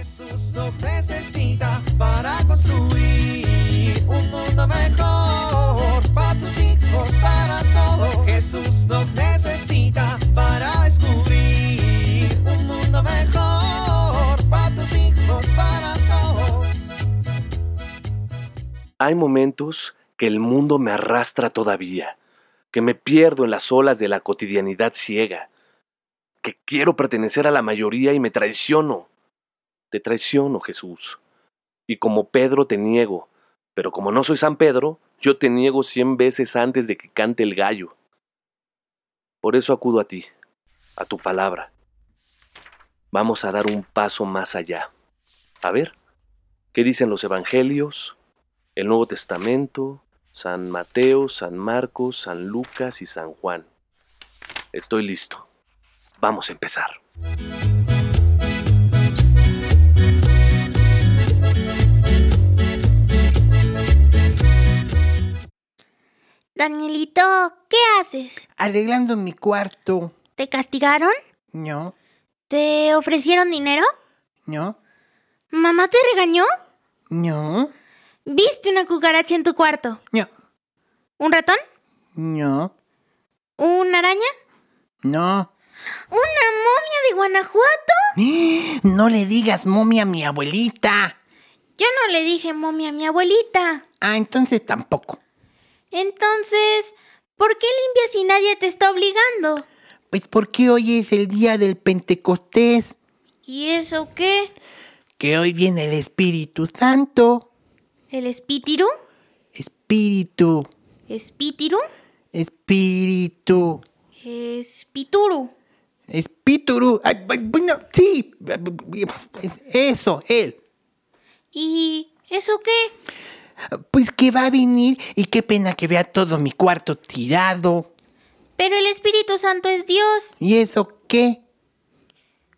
Jesús nos necesita para construir un mundo mejor para tus hijos, para todos. Jesús nos necesita para descubrir un mundo mejor para tus hijos, para todos. Hay momentos que el mundo me arrastra todavía, que me pierdo en las olas de la cotidianidad ciega, que quiero pertenecer a la mayoría y me traiciono. Te traiciono, Jesús. Y como Pedro te niego, pero como no soy San Pedro, yo te niego cien veces antes de que cante el gallo. Por eso acudo a ti, a tu palabra. Vamos a dar un paso más allá. A ver, ¿qué dicen los evangelios, el Nuevo Testamento, San Mateo, San Marcos, San Lucas y San Juan? Estoy listo. Vamos a empezar. Danielito, ¿qué haces? Arreglando mi cuarto. ¿Te castigaron? No, ¿Te ofrecieron dinero? no, ¿Mamá te regañó? no, ¿Viste una cucaracha en tu cuarto? no, ¿Un ratón? no, ¿Una araña? no. ¿Una momia de Guanajuato? No le digas momia a mi abuelita. Yo no le dije momia a mi abuelita. Ah, entonces tampoco. Entonces, ¿por qué limpias si nadie te está obligando? Pues porque hoy es el día del Pentecostés, ¿Y eso qué? que hoy viene el Espíritu Santo. ¿El espíritu? Espíritu, ¿Espíritu? espíritu, Espituru. espíritu. Ay, ay, bueno, sí, es eso, él. ¿Y eso qué? Pues que va a venir y qué pena que vea todo mi cuarto tirado. Pero el Espíritu Santo es Dios. ¿Y eso qué?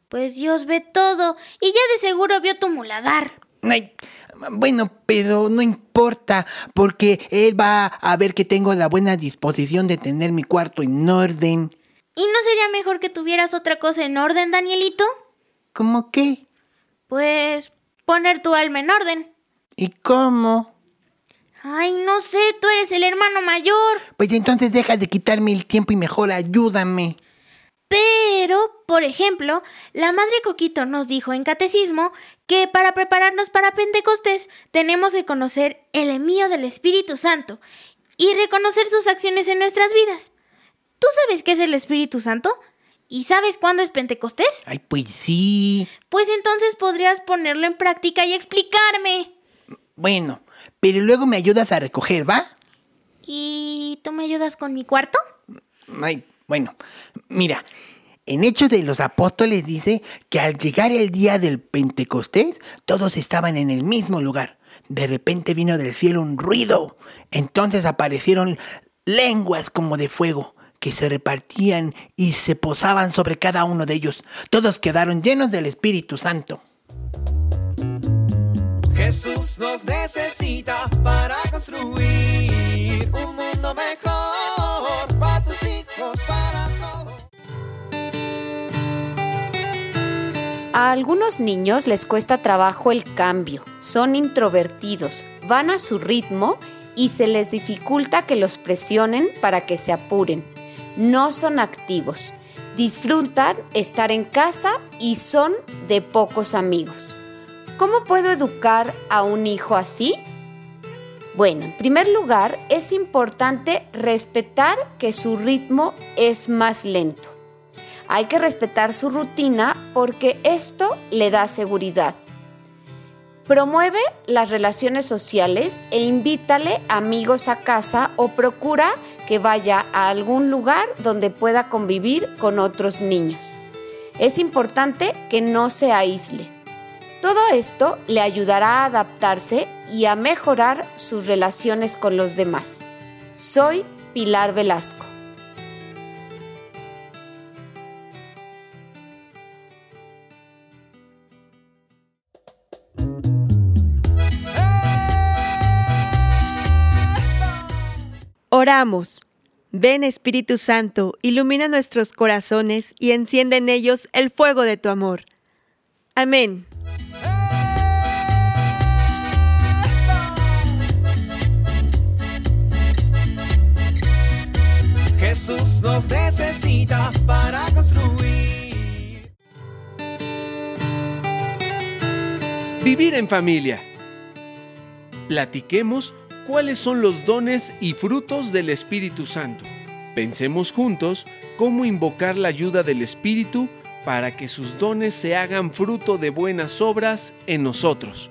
Pues Dios ve todo y ya de seguro vio tu muladar. Ay, bueno, pero no importa, porque él va a ver que tengo la buena disposición de tener mi cuarto en orden. ¿Y no sería mejor que tuvieras otra cosa en orden, Danielito? ¿Cómo qué? Pues poner tu alma en orden. ¿Y cómo? Ay, no sé, tú eres el hermano mayor. Pues entonces deja de quitarme el tiempo y mejor ayúdame. Pero, por ejemplo, la Madre Coquito nos dijo en Catecismo que para prepararnos para Pentecostés tenemos que conocer el envío del Espíritu Santo y reconocer sus acciones en nuestras vidas. ¿Tú sabes qué es el Espíritu Santo? ¿Y sabes cuándo es Pentecostés? Ay, pues sí. Pues entonces podrías ponerlo en práctica y explicarme. Bueno, pero luego me ayudas a recoger, ¿va? ¿Y tú me ayudas con mi cuarto? Ay, bueno, mira, en Hechos de los Apóstoles dice que al llegar el día del Pentecostés, todos estaban en el mismo lugar. De repente vino del cielo un ruido. Entonces aparecieron lenguas como de fuego que se repartían y se posaban sobre cada uno de ellos. Todos quedaron llenos del Espíritu Santo. Jesús nos necesita para construir un mundo mejor para tus hijos, para todos. A algunos niños les cuesta trabajo el cambio, son introvertidos, van a su ritmo y se les dificulta que los presionen para que se apuren. No son activos, disfrutan estar en casa y son de pocos amigos. ¿Cómo puedo educar a un hijo así? Bueno, en primer lugar, es importante respetar que su ritmo es más lento. Hay que respetar su rutina porque esto le da seguridad. Promueve las relaciones sociales e invítale amigos a casa o procura que vaya a algún lugar donde pueda convivir con otros niños. Es importante que no se aísle. Todo esto le ayudará a adaptarse y a mejorar sus relaciones con los demás. Soy Pilar Velasco. Oramos. Ven Espíritu Santo, ilumina nuestros corazones y enciende en ellos el fuego de tu amor. Amén. Jesús nos necesita para construir. Vivir en familia. Platiquemos cuáles son los dones y frutos del Espíritu Santo. Pensemos juntos cómo invocar la ayuda del Espíritu para que sus dones se hagan fruto de buenas obras en nosotros.